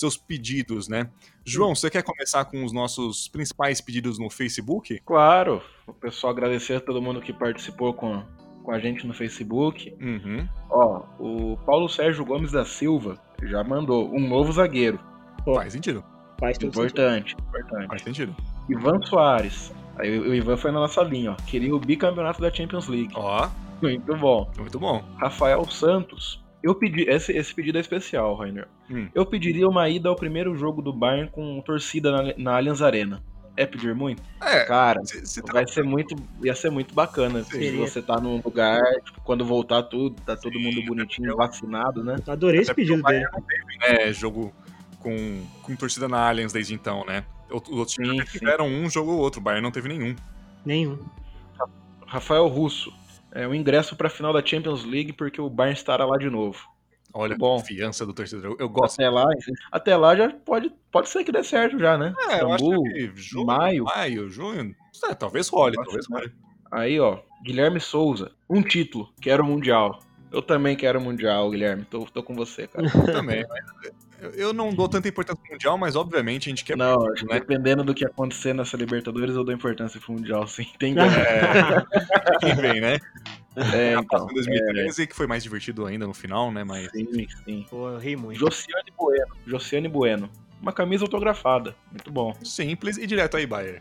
A: seus pedidos, né? João, você quer começar com os nossos principais pedidos no Facebook?
B: Claro. O pessoal agradecer a todo mundo que participou com, com a gente no Facebook.
A: Uhum.
B: Ó, o Paulo Sérgio Gomes da Silva já mandou um novo zagueiro.
C: Pô.
A: Faz sentido.
C: Faz todo sentido.
B: Importante, importante.
A: Faz sentido.
B: Ivan Soares. Aí o o Ivan foi na nossa linha, ó. Queria o bicampeonato da Champions League.
A: Ó,
B: Muito bom.
A: muito bom.
B: Rafael Santos. Eu pedi. Esse, esse pedido é especial, Rainer.
A: Hum.
B: Eu pediria uma ida ao primeiro jogo do Bayern com torcida na, na Allianz Arena. É pedir muito?
A: É,
B: Cara,
A: cê- cê tá-
B: vai ser muito. Ia ser muito bacana se você tá num lugar, tipo, quando voltar tudo, tá todo mundo bonitinho, vacinado, né?
C: Adorei esse
A: Até porque
C: pedido dele.
A: não teve, né, jogo com, com torcida na Allianz desde então, né? Os outros times
B: Sim, sim.
A: tiveram um jogo ou outro, o Bayern não teve nenhum.
C: Nenhum.
B: Rafael Russo. É o ingresso pra final da Champions League porque o Bayern estará lá de novo.
A: Olha
B: Bom.
A: a confiança do torcedor. Eu gosto.
B: Até lá, até lá já pode, pode ser que dê certo já, né?
A: É, eu acho que junho,
B: maio.
A: maio, junho, é, talvez role, talvez role.
B: Aí, ó, Guilherme Souza, um título, quero o Mundial. Eu também quero o Mundial, Guilherme. Tô, tô com você, cara.
A: Eu também. mas eu- não dou tanta importância pro Mundial, mas obviamente a gente quer
B: Não,
A: muito, né?
B: dependendo do que acontecer nessa Libertadores, eu dou importância pro Mundial, sim. Tem
A: É, quem vem, né?
B: É, então.
A: em 2013, que foi mais divertido ainda no final, né? Mas
B: Sim, sim.
C: Pô, eu ri muito.
B: Josiane Bueno. Josiane Bueno. Uma camisa autografada. Muito bom.
A: simples e direto aí, Bayern.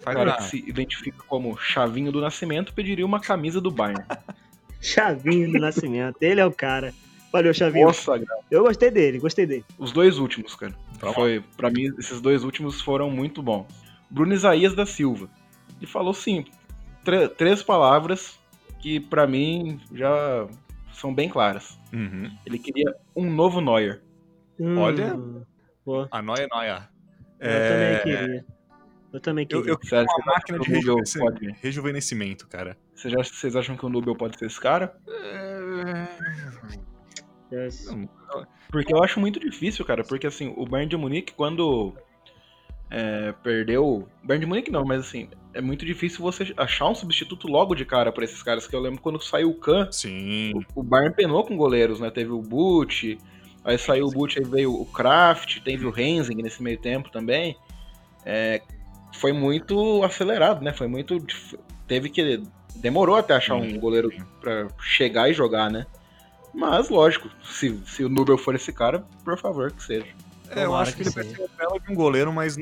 B: O
A: Faz
B: cara
A: uma-
B: que se identifica como Chavinho do Nascimento pediria uma camisa do Bayern.
C: Chavinho do Nascimento. Ele é o cara. Valeu, Chavinho.
B: Nossa,
C: Eu gostei dele, gostei dele.
B: os dois últimos, cara.
A: Vamos
B: Foi, pra mim, esses dois últimos foram muito bons. Bruno Isaías da Silva. E falou sim, três palavras que pra mim já são bem claras.
A: Uhum.
B: Ele queria um novo Neuer.
A: Olha.
C: Hum, Pô,
A: A noia, noia.
C: eu
A: É,
C: também queria. Eu também
A: Eu,
C: queria.
A: eu queria
B: Sério,
A: uma máquina de rejuvenescimento,
B: pode-
A: rejuvenescimento, cara.
B: Vocês, já- vocês acham que o Nubel pode ser esse cara?
C: Yes.
B: Porque eu acho muito difícil, cara. Porque assim, o Bayern de Munique, quando é, perdeu. O Bayern de Munique não, mas assim, é muito difícil você achar um substituto logo de cara pra esses caras. Que eu lembro quando saiu o Kahn,
A: Sim.
B: o- o Bayern penou com goleiros, né? Teve o Butch, aí saiu o Butch, aí veio o Kraft, teve o Renzing nesse meio tempo também. É, foi muito acelerado, né? Foi muito. Teve que. Demorou até achar um goleiro pra chegar e jogar, né? Mas, lógico, se, se o Nubel for esse cara, por favor, que seja.
A: É, eu acho que,
C: que
A: ele vai ser um belo de um goleiro, mas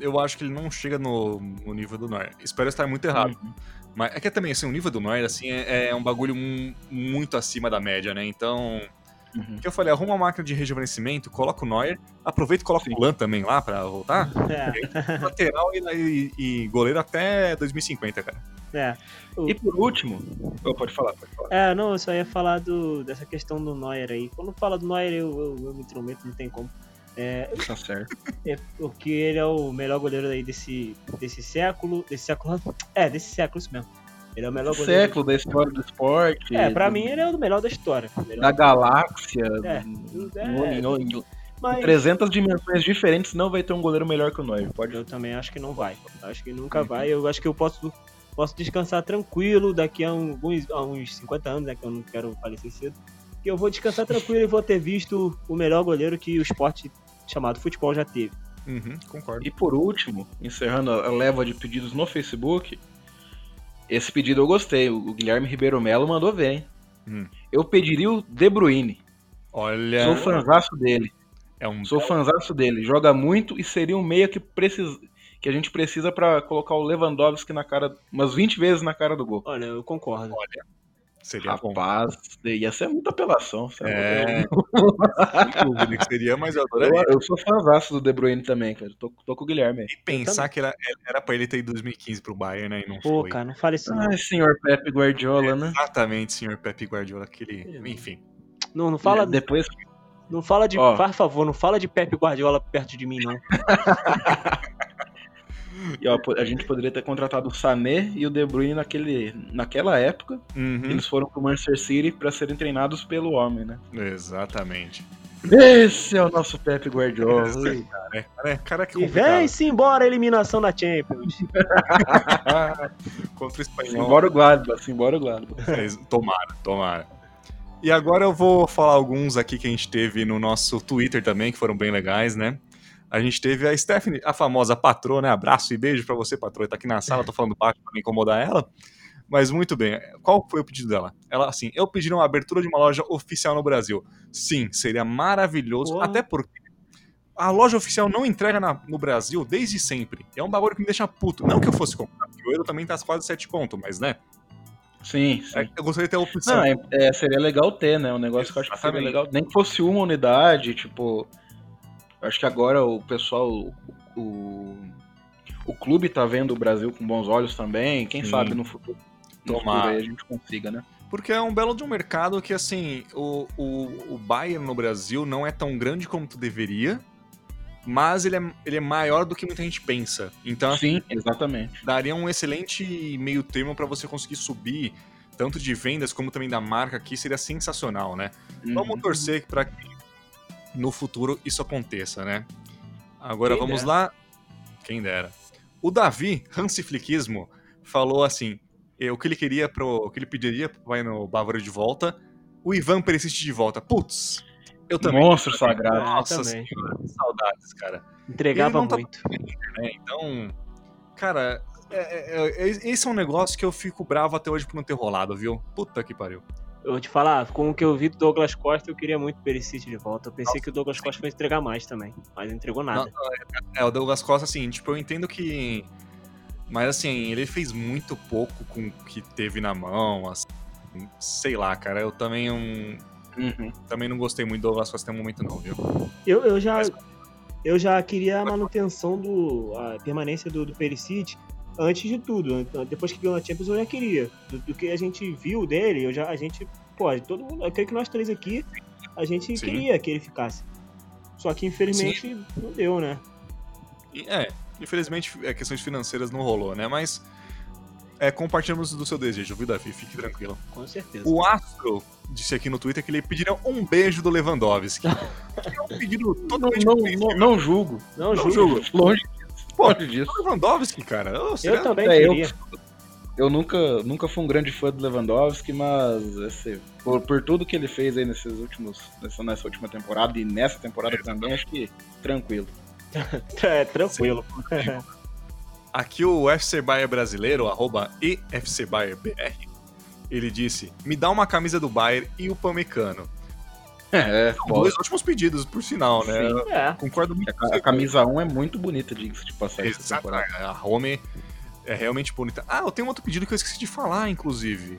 A: eu acho que ele não chega no, no nível do Neuer. Espero estar muito errado.
B: Uhum.
A: Mas é que também, assim, o nível do Neuer, assim, é, é um bagulho mu- muito acima da média, né? Então,
B: Uhum.
A: o que eu falei, arruma uma máquina de rejuvenescimento, coloca o Neuer, aproveita e coloca o Lan também lá pra voltar.
C: É,
A: Lateral e, e- e goleiro até 2050, cara.
C: é.
B: E por último, oh, pode falar, pode falar.
C: É, não, eu só ia falar do, dessa questão do Neuer aí. Quando fala do Neuer, eu, eu, eu me intrometo, não tem como. É,
B: Tá certo.
C: é porque ele é o melhor goleiro aí desse, desse século. Desse século. É, desse século, isso mesmo. Ele é o melhor goleiro.
B: Século da história do esporte.
C: É, pra
B: do-
C: mim ele é o melhor da história. Melhor
B: Da galáxia.
C: É, é.
B: em- em
C: Mas
B: 300 dimensões diferentes não vai ter um goleiro melhor que o Neuer. Pode
C: eu também acho que não vai. Acho que nunca
B: Uhum.
C: vai. Eu acho que eu posso, posso descansar tranquilo daqui a alguns, a uns 50 anos, né? Que eu não quero falecer cedo. Que eu vou descansar tranquilo e vou ter visto o melhor goleiro que o esporte chamado futebol já teve.
A: Uhum, concordo.
B: E por último, encerrando a leva de pedidos no Facebook, esse pedido eu gostei. O Guilherme Ribeiro Melo mandou ver, hein?
A: Hum.
B: Eu pediria o De Bruyne.
A: Olha,
B: Sou fanzaço dele.
A: é um
B: Sou fanzaço dele. Joga muito e seria um meia que precisa que a gente precisa pra colocar o Lewandowski na cara umas 20 vezes na cara do gol.
C: Olha, eu concordo.
A: Seria bom.
B: Rapaz, ia ser muita apelação. sabe?
A: É, sem dúvida que seria, mas eu
B: Eu,
A: adoraria.
B: eu sou fanzaço do De Bruyne também, cara. Tô, tô com o Guilherme.
A: E pensar que era, era pra ele ter ido em 2015 pro Bayern, né? E não
C: Pô,
A: foi.
C: cara, não fale isso não.
B: Ai, senhor Pepe Guardiola, né?
A: Exatamente, senhor Pepe Guardiola, aquele. Enfim.
C: Não, não fala,
B: Depois,
C: não fala de,
B: Ó.
C: por favor, não fala de Pepe Guardiola perto de mim, não.
B: e, ó, a gente poderia ter contratado o Sané e o De Bruyne naquele, naquela época.
A: Uhum,
B: Eles foram pro Manchester City pra serem treinados pelo homem, né?
A: Exatamente.
B: Esse é o nosso Pepe Guardiola.
A: Esse É, cara, cara que
C: E vem-se embora a eliminação da Champions.
A: contra o espanhol.
B: Simbora o Gladbach, simbora o Gladbach.
A: Ex- Tomara, tomara. E agora eu vou falar alguns aqui que a gente teve no nosso Twitter também, que foram bem legais, né? A gente teve a Stephanie, a famosa patroa, né? Abraço e beijo pra você, patroa. Tá aqui na sala, tô falando baixo pra não incomodar ela. Mas muito bem, qual foi o pedido dela? Ela, assim, eu pedi uma abertura de uma loja oficial no Brasil. Sim, seria maravilhoso,
C: Porra.
A: até porque a loja oficial não entrega na- no Brasil desde sempre. É um bagulho que me deixa puto. Não que eu fosse comprar, porque o euro também tá quase 7 conto, mas né?
B: Sim, sim.
A: É, Eu gostaria de ter a opção.
B: Não, é, é, seria legal ter, né? Um negócio que eu acho que seria
A: Exatamente.
B: legal. Nem que fosse uma unidade, tipo. Eu Acho que agora o pessoal. O, o clube tá vendo o Brasil com bons olhos também. Quem
A: Sim.
B: sabe no futuro, no futuro aí a gente consiga, né?
A: Porque é um belo de um mercado que, assim, o, o, o Bayern no Brasil não é tão grande como tu deveria, mas ele é, ele é maior do que muita gente pensa. Então,
B: Sim, exatamente.
A: daria um excelente meio termo para você conseguir subir, tanto de vendas como também da marca aqui, seria sensacional, né? Vamos
B: Uhum.
A: torcer para que no futuro isso aconteça, né? Agora
C: Quem
A: vamos
C: dera.
A: lá. Quem dera. O Davi, Hansifliquismo, falou assim: eh, o que ele queria pro. O que ele pediria pro pai no Bávaro de volta. O Ivan Perisic de volta. Putz, eu também.
B: Monstro sagrado.
C: É,
A: Nossa
C: também.
A: senhora, que saudades, cara.
C: Entregava
A: Ele não tá-
C: muito.
A: né? Então, cara, é- é- é- esse é um negócio que eu fico bravo até hoje por não ter rolado, viu? Puta que pariu.
C: Eu vou te falar, com o que eu vi do Douglas Costa, eu queria muito o Perisic de volta. Eu pensei que o Douglas Costa fosse entregar mais também, mas não entregou nada.
A: É, o Douglas Costa, assim, tipo, eu entendo que. Mas assim, ele fez muito pouco com o que teve na mão, assim. Sei lá, cara, eu também um,
B: Uhum.
A: também não gostei muito do Douglas Costa até o momento, não, viu?
C: Eu, eu já eu já queria a manutenção do a permanência do, do Perisic antes de tudo. Então, Depois que ganhou a Champions eu já queria. Do, do que a gente viu dele, eu já a gente, pô, todo mundo, eu creio que nós três aqui a gente
A: Sim.
C: queria que ele ficasse. Só que infelizmente não deu, né?
A: É, infelizmente, é, questões financeiras não rolou, né? Mas. É, compartilhamos do seu desejo, viu, Davi? Fique tranquilo.
C: Com certeza.
A: O Astro disse aqui no Twitter que ele pediria um beijo do Lewandowski. que é um pedido
B: Não,
A: totalmente
B: não,
A: compreensível.
B: não, não julgo.
C: Não,
A: Não
C: juro.
A: julgo.
B: Longe Longe disso.
A: Lewandowski, cara.
C: Eu
A: será-
C: também
B: É, eu-
C: queria.
B: Eu nunca, nunca fui um grande fã do Lewandowski, mas esse, por, por tudo que ele fez aí nesses últimos, nessa, nessa última temporada e nessa temporada também, acho que tranquilo.
C: É, tranquilo.
A: Aqui o FC Bayer brasileiro, arroba EFCBayerBR, ele disse: Me dá uma camisa do Bayer e o Pamecano.
B: É,
A: São
B: bom.
A: dois ótimos pedidos, por sinal, né?
B: Sim.
C: É.
A: Concordo muito
B: A, a camisa 1 é muito bonita, diga-se de passagem. essa
A: Exato,
B: temporada.
A: a Home é realmente bonita. Ah, eu tenho outro pedido que eu esqueci de falar, inclusive.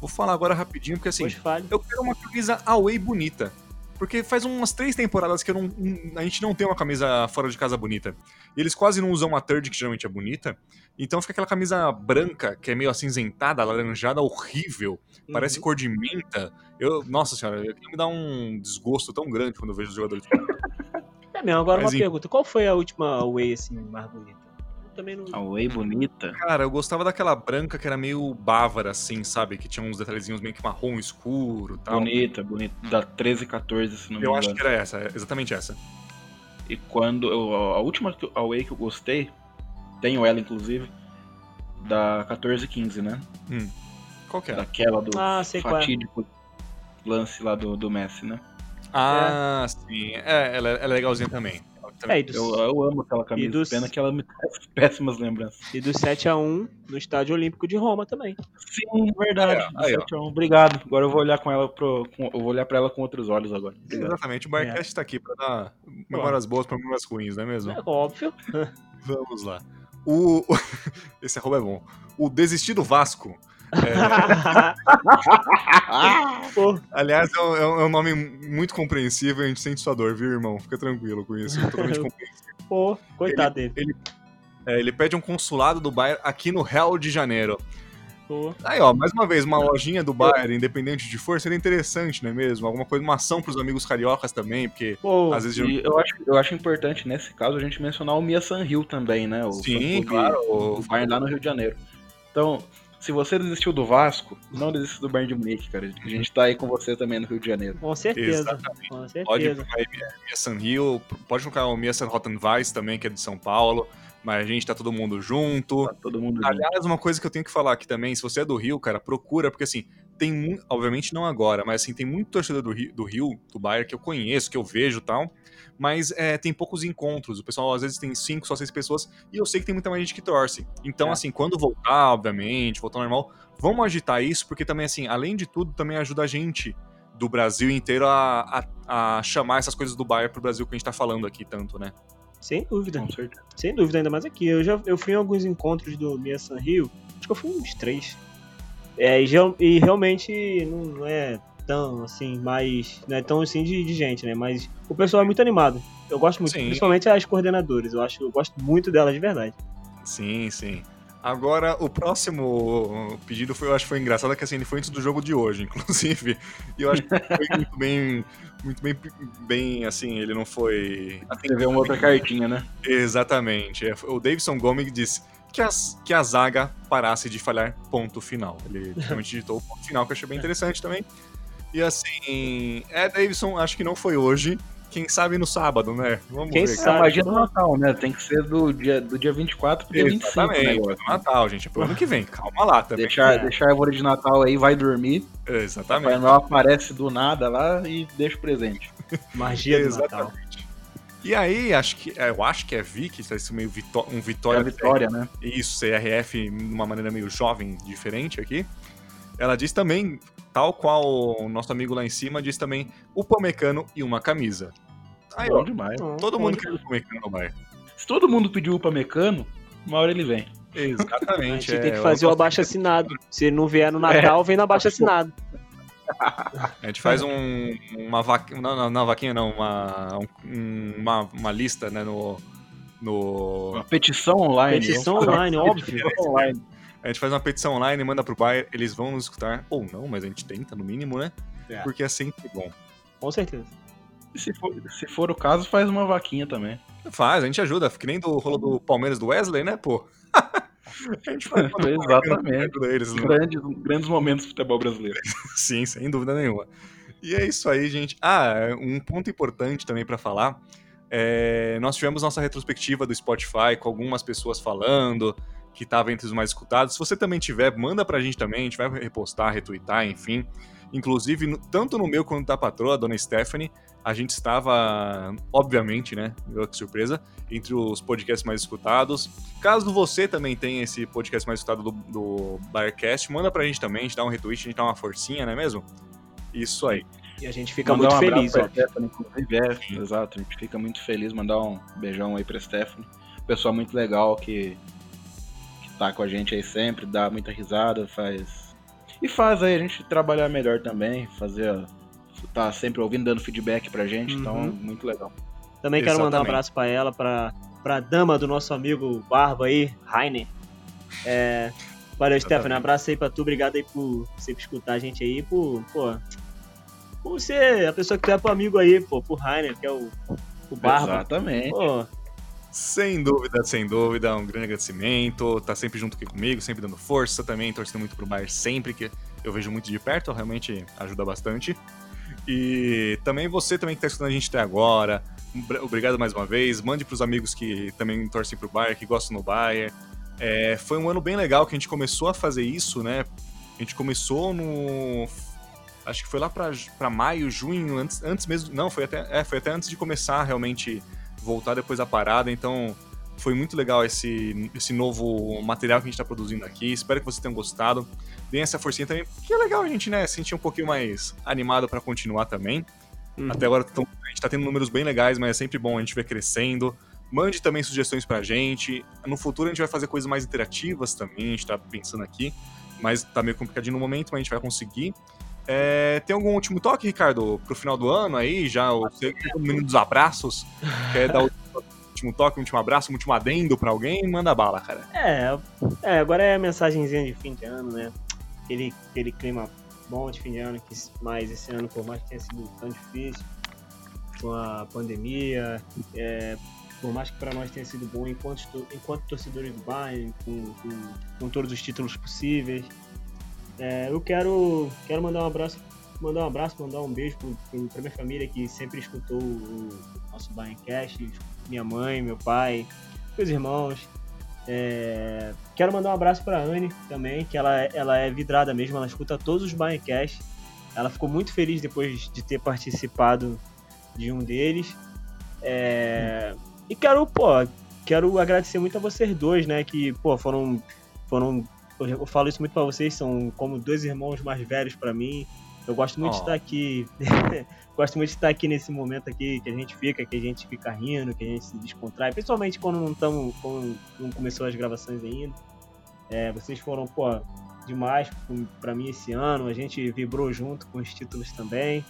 A: Vou falar agora rapidinho, porque assim, eu quero uma camisa away bonita. Porque faz umas três temporadas que eu não, a gente não tem uma camisa fora de casa bonita. E eles quase não usam uma third, que geralmente é bonita. Então fica aquela camisa branca, que é meio acinzentada, alaranjada, horrível. Parece
C: Uhum.
A: cor de menta. Eu, nossa senhora, aquilo me dá um desgosto tão grande quando eu vejo os jogadores.
C: É mesmo, agora
A: Mas
C: uma
A: em-
C: pergunta. Qual foi a última Way, assim, mais bonita? Eu também não...
B: A Way bonita.
A: Cara, eu gostava daquela branca que era meio bávara, assim, sabe? Que tinha uns detalhezinhos meio que marrom escuro e tal.
B: Bonita, bonita. Da 13 e 14, se não me
A: Eu
B: engano.
A: acho que era essa, é exatamente essa.
B: E quando. eu- a última que- Away que eu gostei, tenho ela inclusive, da 14 e 15, né?
A: Qual que era?
B: Daquela do
C: Ah, sei qual é.
B: fatídico lance lá do, do Messi, né?
A: Ah, sim. É, ela, ela é legalzinha também. Ela também-
C: É, do,
B: Eu, eu amo aquela camisa,
C: dos-
B: pena que ela me traz péssimas lembranças.
C: e do 7x1 no Estádio Olímpico de Roma também.
B: Sim, verdade.
A: Aí, ó. Aí, ó.
B: 7 a 1. Obrigado. Agora eu vou olhar com ela pro, com- eu vou olhar pra ela com outros olhos agora. Obrigado.
A: Exatamente, o Barcast tá aqui pra dar memórias boas pra memórias ruins, não é mesmo?
C: É óbvio.
A: Vamos lá. O... Esse arroba é bom. O Desistido Vasco. É, aliás, é um, é um- é um nome muito compreensível, a gente sente sua dor, viu, irmão? Fica tranquilo com isso. Totalmente compreensível.
C: pô, coitado dele.
A: É, ele pede um consulado do Bayern aqui no Rio de Janeiro.
C: Pô.
A: Aí, ó, mais uma vez, uma lojinha do Bayern, independente de for, seria interessante, não é mesmo? Alguma coisa, uma ação pros amigos cariocas também, porque
C: Pô,
A: às vezes...
B: E eu acho, eu acho importante nesse caso a gente mencionar o Mia San Rio também, né? O
A: Sim, claro.
B: do Bayern lá no Rio de Janeiro. Então, se você desistiu do Vasco, não desista do Bayern de Munique, cara. A gente tá aí com você também no Rio de Janeiro.
C: com certeza.
A: Exatamente.
C: Com
A: Pode
C: certeza.
A: colocar aí Mia San Rio, pode colocar o Mia San Rottenweiss também, que é de São Paulo, mas a gente tá todo mundo junto.
B: Tá todo mundo junto.
A: Aliás, uma coisa que eu tenho que falar aqui também, se você é do Rio, cara, procura, porque assim, tem muito, obviamente não agora, mas assim, tem muito torcedor do Rio, do, Rio, do Bayern, que eu conheço, que eu vejo e tal, mas é, tem poucos encontros, o pessoal às vezes tem cinco, só seis pessoas, e eu sei que tem muita mais gente que torce. Então,
C: É.
A: assim, quando voltar, obviamente, voltar ao normal, vamos agitar isso, porque também, assim, além de tudo, também ajuda a gente do Brasil inteiro a, a, a chamar essas coisas do Bayern pro Brasil que a gente tá falando aqui tanto, né?
C: Sem dúvida.
B: Com certeza.
C: Sem dúvida, ainda mais aqui. Eu já eu fui em alguns encontros do Mia San Rio. Acho que eu fui uns três. É, e, e realmente não, não é tão assim, mais. Não é tão assim de, de gente, né? Mas o pessoal é muito animado. Eu gosto muito,
A: Sim.
C: principalmente as coordenadoras. Eu acho eu gosto muito delas de verdade.
A: Sim, sim. Agora, o próximo pedido foi, eu acho que foi engraçado, que assim, ele foi antes do jogo de hoje, inclusive. E eu acho que foi muito bem, muito bem, bem assim, ele não foi...
B: Escreveu uma outra cartinha, né?
A: Exatamente. É, O Davidson Gomes disse que, as, que a zaga parasse de falhar ponto final. Ele realmente digitou o ponto final, que eu achei bem interessante também. E assim, é, Davidson, acho que não foi hoje. Quem sabe no sábado, né? Vamos
C: Quem
A: ver.
B: É a
C: sabe?
B: magia do Natal, né? Tem que ser do dia, do dia 24 pro dia 25 o
A: Exatamente, é do Natal, gente. É pro ano que vem. Calma lá também.
B: Deixar,
C: É.
B: deixar a árvore de Natal aí, vai dormir.
A: Exatamente.
B: Noel aparece do nada lá e deixa o presente.
C: Magia do Natal.
A: Exatamente. E aí, acho que, é, eu acho que é Vicky, tá isso meio vitó- um
B: É
A: Vitória.
B: a vitória, né?
A: Isso, CRF de uma maneira meio jovem, diferente aqui. Ela diz também, tal qual o nosso amigo lá em cima, diz também o Pamecano e uma camisa. Aí,
B: Bom
A: ó,
B: demais.
A: todo mundo quer o Pamecano no bar.
B: Se todo mundo pediu pra mecano, uma hora ele vem.
C: A
A: Exatamente.
C: gente tem que
A: é,
C: fazer o abaixo assinado. Se ele não vier no Natal, vem no abaixo assinado.
A: A gente faz um, uma vaquinha. Não, não, não, vaquinha não, uma, um- uma, uma lista, né, no. no
B: Uma petição online.
C: Petição
B: vamos falar.
C: online, óbvio.
B: Petição online.
A: A gente faz uma petição online, manda pro Bayer, eles vão nos escutar, ou não, mas a gente tenta, no mínimo, né?
C: É.
A: Porque é sempre bom.
C: Com certeza.
B: E se for, se for o caso, faz uma vaquinha também.
A: Faz, a gente ajuda, que nem do rolo do Palmeiras do Wesley, né, pô? a gente faz
B: Exatamente.
A: ajuda eles, né?
B: Grandes, grandes momentos do futebol brasileiro.
A: Sim, sem dúvida nenhuma. E é isso aí, gente. Ah, um ponto importante também pra falar. é, nós tivemos nossa retrospectiva do Spotify com algumas pessoas falando que estava entre os mais escutados. Se você também tiver, manda pra gente também, a gente vai repostar, retweetar, enfim. Inclusive, no- tanto no meu quanto da patroa, a dona Stephanie, a gente estava, obviamente, né? Que surpresa, entre os podcasts mais escutados. Caso você também tenha esse podcast mais escutado do, do Birecast, manda pra gente também, a gente dá um retweet, a gente dá uma forcinha, não é mesmo? Isso aí.
C: E a gente fica
B: Mandar
C: muito
B: um abraço
C: feliz, ó.
B: Stephanie, é, exato. A gente fica muito feliz. Mandar um beijão aí pra Stephanie. Pessoa muito legal que tá com a gente aí sempre, dá muita risada, faz. E faz aí a gente trabalhar melhor também, fazer. a- Tá sempre ouvindo, dando feedback pra gente, então
C: Uhum.
B: muito legal.
C: Também quero mandar um
A: Exatamente.
C: abraço pra ela, pra, pra dama do nosso amigo Barba aí, Rainer. É, valeu, Stephanie. Um abraço aí pra tu. Obrigado aí por sempre escutar a gente aí. Por, pô, por ser a pessoa que tu é pro amigo aí, pô, pro Rainer, que é o, o Barba.
B: Exatamente.
C: Pô,
A: Sem dúvida, sem dúvida, um grande agradecimento. Tá sempre junto aqui comigo, sempre dando força também, torcendo muito pro Bayern sempre, que eu vejo muito de perto, realmente ajuda bastante. E também você também que tá escutando a gente até agora, obri- obrigado mais uma vez. Mande pros amigos que também torcem pro Bayern, que gostam do Bayern. É, foi um ano bem legal que a gente começou a fazer isso, né? A gente começou no. Acho que foi lá pra maio, junho, antes, antes mesmo. Não, foi até, é, foi até antes de começar realmente voltar depois da parada. Então foi muito legal esse, esse novo material que a gente tá produzindo aqui. Espero que vocês tenham gostado. Deem essa forcinha também, porque é legal a gente, né, se sentir um pouquinho mais animado pra continuar também.
C: Uhum.
A: Até agora tão- a gente tá tendo números bem legais, mas é sempre bom a gente ver crescendo. Mande também sugestões pra gente. No futuro a gente vai fazer coisas mais interativas também, a gente tá pensando aqui. Mas tá meio complicadinho no momento, mas a gente vai conseguir. É, tem algum último toque, Ricardo, pro final do ano aí? Já o menino dos abraços. Quer dar o último toque, um último abraço, um último adendo pra alguém? Manda bala, cara.
C: É, é, agora é a mensagenzinha de fim de ano, né? Aquele, aquele clima bom de fim de ano, que mais esse ano, por mais que tenha sido tão difícil, com a pandemia, é, por mais que para nós tenha sido bom enquanto, to- enquanto torcedores do Bayern, com, com, com todos os títulos possíveis. É, eu quero, quero mandar um abraço, mandar um abraço, mandar um beijo para minha família que sempre escutou o nosso Bayerncast, minha mãe, meu pai, meus irmãos. É, quero mandar um abraço para Anne também, que ela, ela é vidrada mesmo, ela escuta todos os Bayerncast. Ela ficou muito feliz depois de ter participado de um deles. É, e quero, pô, quero agradecer muito a vocês dois, né? Que, pô, foram. foram eu falo isso muito pra vocês, são como dois irmãos mais velhos pra mim. Eu gosto muito de
A: Oh.
C: estar aqui. gosto muito de estar aqui nesse momento aqui que a gente fica, que a gente fica rindo, que a gente se descontrai, principalmente quando não estamos, quando não começou as gravações ainda. É, vocês foram, pô, demais pra mim esse ano. A gente vibrou junto com os títulos também.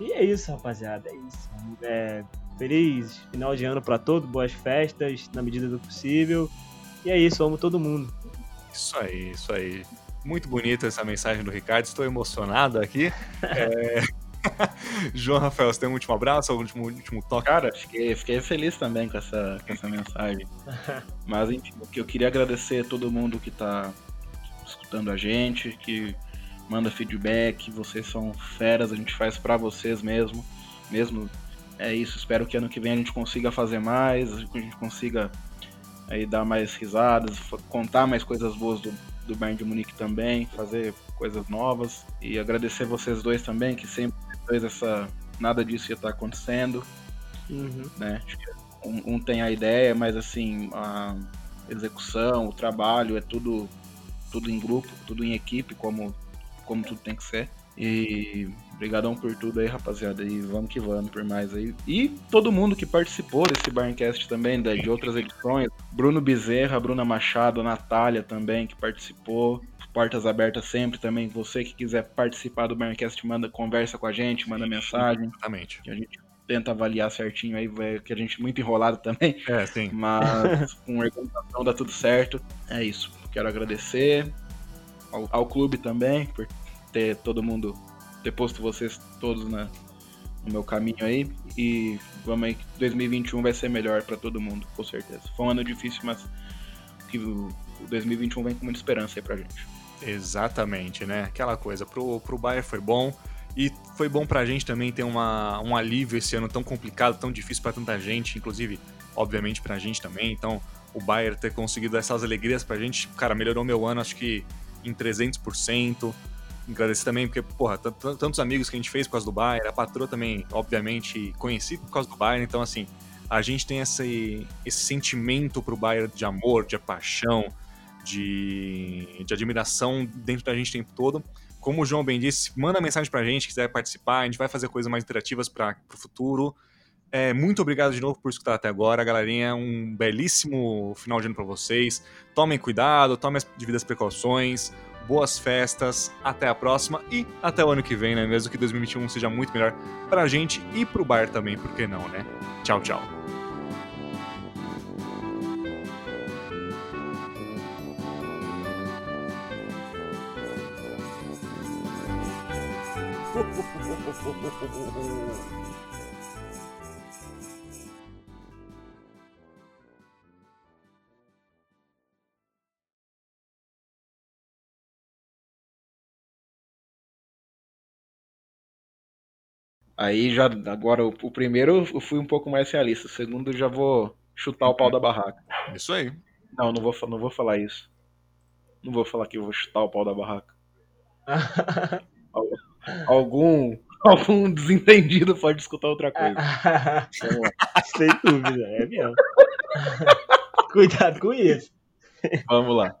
C: E é isso, rapaziada. É isso. É, feliz final de ano pra todos, boas festas, na medida do possível. E é isso, amo todo mundo.
A: Isso aí, isso aí. Muito bonita essa mensagem do Ricardo, estou emocionado aqui. É... João Rafael, você tem um último abraço, um último, último toque?
B: Cara, fiquei, fiquei feliz também com essa, com essa mensagem. Mas, enfim, o que eu queria agradecer a todo mundo que tá escutando a gente, que manda feedback, vocês são feras, a gente faz para vocês mesmo, mesmo. É isso, espero que ano que vem a gente consiga fazer mais, que a gente consiga aí dar mais risadas, contar mais coisas boas do, do Bayern de Munique também, fazer coisas novas e agradecer vocês dois também, que sempre depois essa nada disso ia estar acontecendo,
C: Uhum.
B: né? Um, um tem a ideia, mas assim a execução, o trabalho é tudo tudo em grupo, tudo em equipe, como como tudo tem que ser. E brigadão por tudo aí, rapaziada. E vamos que vamos por mais aí. E todo mundo que participou desse Barncast também, de outras edições. Bruno Bezerra, Bruna Machado, Natália também, que participou. Portas abertas sempre também. Você que quiser participar do Barncast, manda conversa com a gente, manda mensagem.
A: Exatamente.
B: Que a gente tenta avaliar certinho aí, que a gente é muito enrolado também.
A: É, sim.
B: Mas com organização dá tudo certo. É isso. Quero agradecer ao, ao clube também por ter todo mundo, ter posto vocês todos na, no meu caminho aí. E vamos aí, que 2021 vai ser melhor pra todo mundo, com certeza. Foi um ano difícil, mas que o, o 2021 vem com muita esperança aí pra gente.
A: Exatamente, né? Aquela coisa, pro, pro Bayern foi bom. E foi bom pra gente também ter uma, um alívio esse ano tão complicado, tão difícil pra tanta gente, inclusive, obviamente, pra gente também. Então, o Bayern ter conseguido essas alegrias pra gente, cara, melhorou meu ano, acho que em 300%. Agradecer também, porque, porra, tantos amigos que a gente fez por causa do Bayern, a patroa também, obviamente, conheci por causa do Bayern, então, assim, a gente tem esse, esse sentimento pro Bayern de amor, de paixão, de, de admiração dentro da gente o tempo todo. Como o João bem disse, manda mensagem pra gente, quiser participar, a gente vai fazer coisas mais interativas para o futuro. É, muito obrigado de novo por escutar até agora, galerinha. Um belíssimo final de ano pra vocês. Tomem cuidado, tomem as devidas precauções. Boas festas, até a próxima e até o ano que vem, né? Mesmo que 2021 seja muito melhor pra gente e pro bar também, por que não, né? Tchau, tchau.
B: Aí já, agora, o, o primeiro eu fui um pouco mais realista, o segundo eu já vou chutar o pau da barraca.
A: Isso aí.
B: Não, não vou, não vou falar isso. Não vou falar que eu vou chutar o pau da barraca. Algum, algum desentendido pode escutar outra coisa.
C: Sem dúvida, é mesmo. Cuidado com isso.
B: Vamos lá.